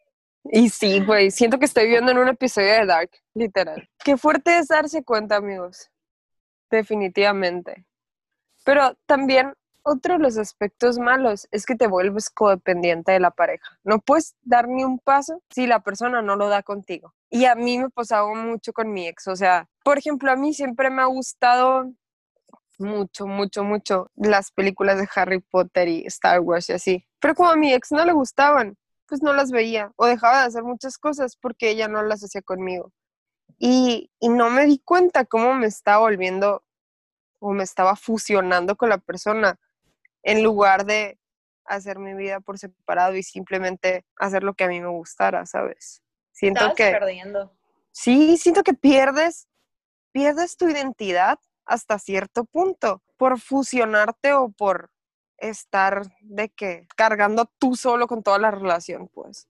Y sí, güey, siento que estoy viendo en un episodio de Dark, literal. Qué fuerte es darse cuenta, amigos. Definitivamente. Pero también otro de los aspectos malos es que te vuelves codependiente de la pareja. No puedes dar ni un paso si la persona no lo da contigo. Y a mí me pasaba mucho con mi ex. O sea, por ejemplo, a mí siempre me ha gustado mucho, mucho, mucho las películas de Harry Potter y Star Wars y así. Pero como a mi ex no le gustaban, pues no las veía o dejaba de hacer muchas cosas porque ella no las hacía conmigo. Y, y no me di cuenta cómo me estaba volviendo o me estaba fusionando con la persona en lugar de hacer mi vida por separado y simplemente hacer lo que a mí me gustara, ¿sabes? Siento Estabas que perdiendo. sí, siento que pierdes pierdes tu identidad hasta cierto punto por fusionarte o por estar de que cargando tú solo con toda la relación, pues.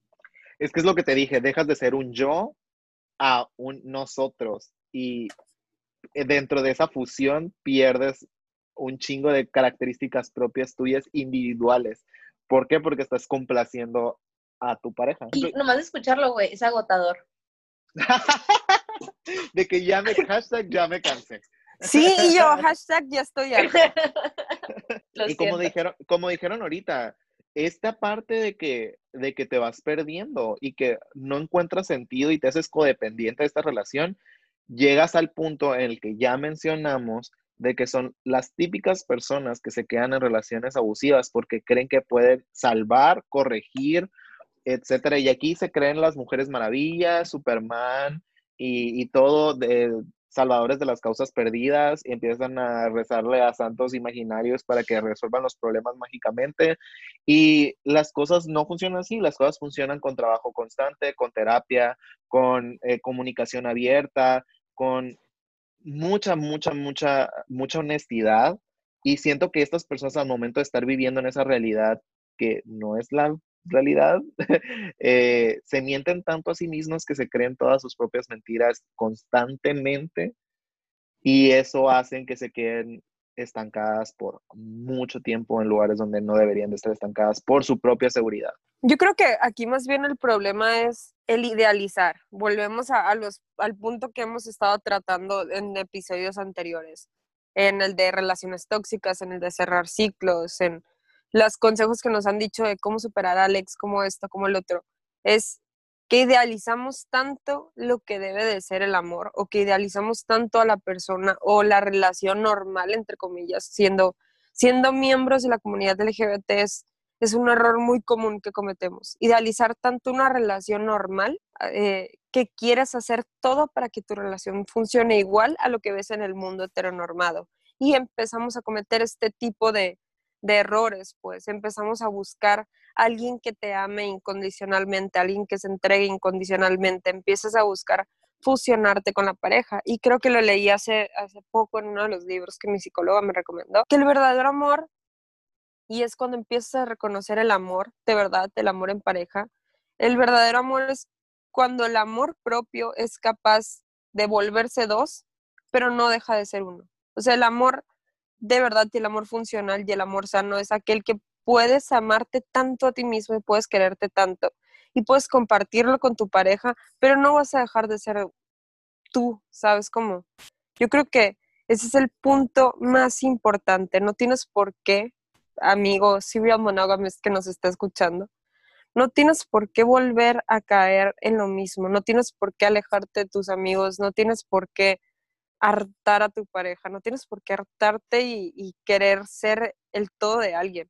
Es que es lo que te dije, dejas de ser un yo a un nosotros y eh, dentro de esa fusión pierdes un chingo de características propias tuyas individuales. ¿Por qué? Porque estás complaciendo a tu pareja. Y nomás de escucharlo, güey, es agotador. de que ya me, hashtag ya me cansé. Sí, y yo, hashtag ya estoy harta. Y como dijeron, como dijeron ahorita, esta parte de que, de que te vas perdiendo y que no encuentras sentido y te haces codependiente de esta relación, llegas al punto en el que ya mencionamos de que son las típicas personas que se quedan en relaciones abusivas porque creen que pueden salvar, corregir, etcétera. Y aquí se creen las mujeres maravillas, Superman y, y todo de salvadores de las causas perdidas y empiezan a rezarle a santos imaginarios para que resuelvan los problemas mágicamente. Y las cosas no funcionan así, las cosas funcionan con trabajo constante, con terapia, con eh, comunicación abierta, con mucha, mucha, mucha, mucha honestidad. Y siento que estas personas al momento de estar viviendo en esa realidad que no es la realidad, eh, se mienten tanto a sí mismos que se creen todas sus propias mentiras constantemente y eso hacen que se queden estancadas por mucho tiempo en lugares donde no deberían de estar estancadas por su propia seguridad. Yo creo que aquí más bien el problema es el idealizar. Volvemos a, los, al punto que hemos estado tratando en episodios anteriores, en el de relaciones tóxicas, en el de cerrar ciclos, en los consejos que nos han dicho de cómo superar a Alex, como esto, como el otro. Es que idealizamos tanto lo que debe de ser el amor o que idealizamos tanto a la persona o la relación normal, entre comillas, siendo, miembros de la comunidad LGBT es, es un error muy común que cometemos. Idealizar tanto una relación normal eh, que quieres hacer todo para que tu relación funcione igual a lo que ves en el mundo heteronormado. Y empezamos a cometer este tipo de, de errores, pues empezamos a buscar alguien que te ame incondicionalmente, alguien que se entregue incondicionalmente, empiezas a buscar fusionarte con la pareja. Y creo que lo leí hace, hace poco en uno de los libros que mi psicóloga me recomendó, que el verdadero amor, y es cuando empiezas a reconocer el amor, de verdad, el amor en pareja, el verdadero amor es cuando el amor propio es capaz de volverse dos, pero no deja de ser uno. O sea, el amor de verdad el amor funcional y el amor sano es aquel que puedes amarte tanto a ti mismo y puedes quererte tanto y puedes compartirlo con tu pareja, pero no vas a dejar de ser tú, ¿sabes cómo? Yo creo que ese es el punto más importante. No tienes por qué, amigo serial monogamous que nos está escuchando, no tienes por qué volver a caer en lo mismo, no tienes por qué alejarte de tus amigos, no tienes por qué hartar a tu pareja, no tienes por qué hartarte y, querer ser el todo de alguien.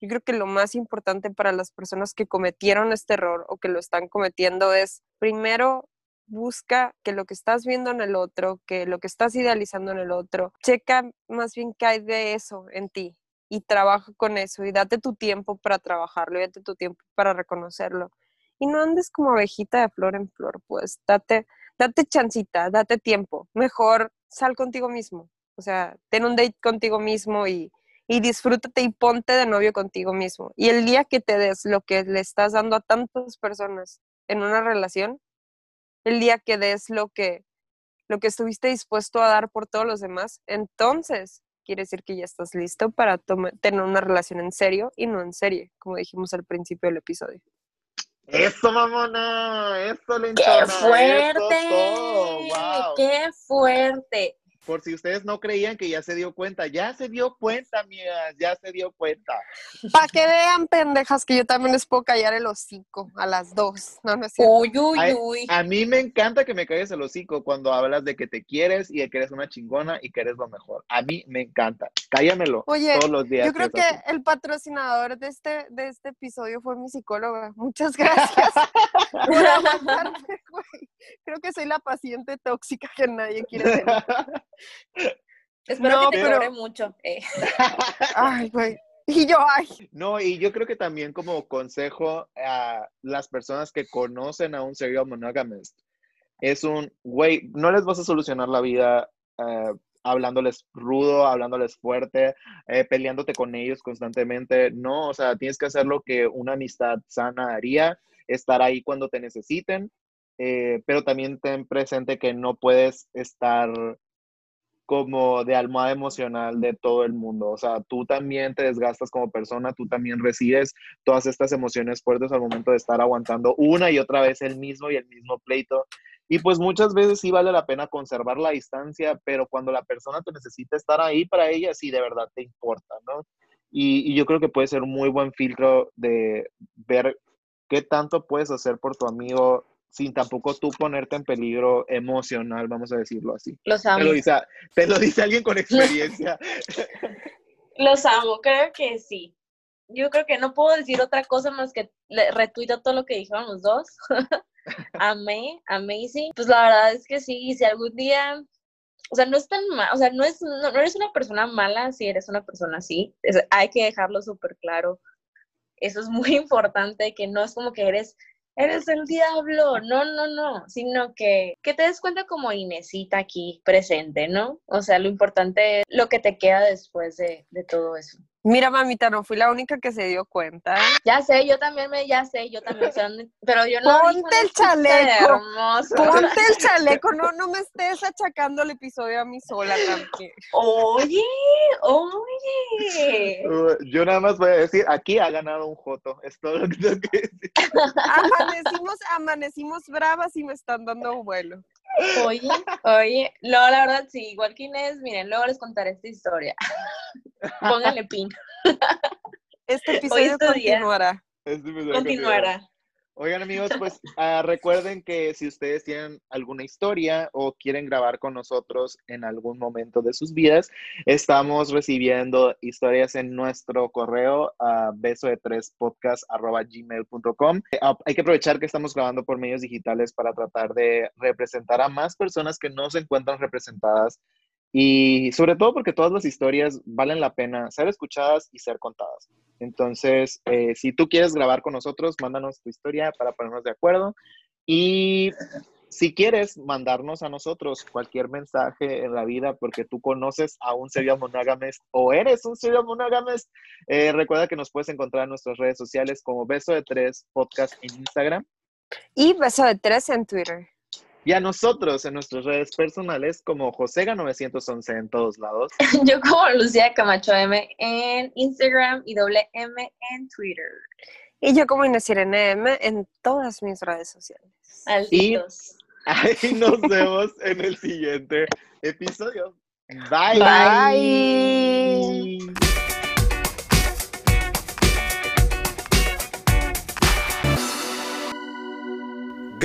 Yo creo que lo más importante para las personas que cometieron este error o que lo están cometiendo es, primero, busca que lo que estás viendo en el otro, que lo que estás idealizando en el otro, checa más bien qué hay de eso en ti y trabaja con eso y date tu tiempo para trabajarlo y date tu tiempo para reconocerlo. Y no andes como abejita de flor en flor, pues date, date chancita, date tiempo. Mejor sal contigo mismo. O sea, ten un date contigo mismo y, y disfrútate y ponte de novio contigo mismo. Y el día que te des lo que le estás dando a tantas personas en una relación, el día que des lo que, lo que estuviste dispuesto a dar por todos los demás, entonces quiere decir que ya estás listo para tener una relación en serio y no en serie, como dijimos al principio del episodio. Eso, mamona, eso le ¡Qué fuerte! ¡Wow! ¡Qué fuerte! Por si ustedes no creían que ya se dio cuenta, ya se dio cuenta, amigas, ya se dio cuenta. Para que vean, pendejas, que yo también les puedo callar el hocico a las dos. No, no es cierto. Uy, uy, uy. A mí me encanta que me calles el hocico cuando hablas de que te quieres y de que eres una chingona y que eres lo mejor. A mí me encanta. Cállamelo Oye, todos los días. Yo creo que el patrocinador de este, de este episodio fue mi psicóloga. Muchas gracias por aguantarme, güey. Creo que soy la paciente tóxica que nadie quiere tener. Espero No, que te pero- mucho. eh. Ay, güey. Y yo, ay, No, y yo creo que también como consejo a las personas que conocen a un serial monogamist es un, güey, no les vas a solucionar la vida eh, hablándoles rudo, hablándoles fuerte, eh, peleándote con ellos constantemente. No, o sea, tienes que hacer lo que una amistad sana haría, estar ahí cuando te necesiten, eh, pero también ten presente que no puedes estar como de almohada emocional de todo el mundo. O sea, tú también te desgastas como persona, tú también recibes todas estas emociones fuertes al momento de estar aguantando una y otra vez el mismo y el mismo pleito. Y pues muchas veces sí vale la pena conservar la distancia, pero cuando la persona te necesita estar ahí para ella, sí de verdad te importa, ¿no? Y, y yo creo que puede ser un muy buen filtro de ver qué tanto puedes hacer por tu amigo sin tampoco tú ponerte en peligro emocional, vamos a decirlo así. Los Te amo. lo dice, te lo dice alguien con experiencia. Los amo, creo que sí. Yo creo que no puedo decir otra cosa más que retuito todo lo que dijeron los dos. Amé, amazing. Pues la verdad es que sí, si algún día, o sea, no es tan mal, o sea, no, es, no, no eres una persona mala si eres una persona así. Es- hay que dejarlo súper claro. Eso es muy importante, que no es como que eres, eres el diablo, no, no, no, sino que, que te des cuenta como Inesita aquí presente, ¿no? O sea, lo importante es lo que te queda después de, de todo eso. Mira, mamita, no fui la única que se dio cuenta. Ya sé, yo también me, ya sé, yo también, o sea, no- pero yo no Ponte el chaleco. Ponte el chaleco, no, no me estés achacando el episodio a mí sola también. Oye, oye. Uh, Yo nada más voy a decir, aquí ha ganado un Joto, es todo lo que tengo que decir. Amanecimos, amanecimos bravas y me están dando vuelo. Oye, oye, no, la verdad sí, igual que Inés, miren, luego les contaré esta historia. Pónganle pin, Este episodio es tu día. continuará. Este episodio continuará. Oigan amigos, pues ah, recuerden que si ustedes tienen alguna historia o quieren grabar con nosotros en algún momento de sus vidas, estamos recibiendo historias en nuestro correo a beso de tres podcast gmail.com. hay que aprovechar que estamos grabando por medios digitales para tratar de representar a más personas que no se encuentran representadas y sobre todo porque todas las historias valen la pena ser escuchadas y ser contadas. Entonces, eh, si tú quieres grabar con nosotros, mándanos tu historia para ponernos de acuerdo. Y si quieres mandarnos a nosotros cualquier mensaje en la vida porque tú conoces a un serial monogamist o eres un serial monogamist, eh, recuerda que nos puedes encontrar en nuestras redes sociales como Beso de Tres Podcast en Instagram Y beso de tres en Twitter. Y a nosotros en nuestras redes personales como Josega911 en todos lados. Yo como Lucía Camacho M en Instagram y doble M en Twitter. Y yo como Inés Irene M en todas mis redes sociales. Malditos. Ahí nos vemos en el siguiente episodio. Bye. Bye.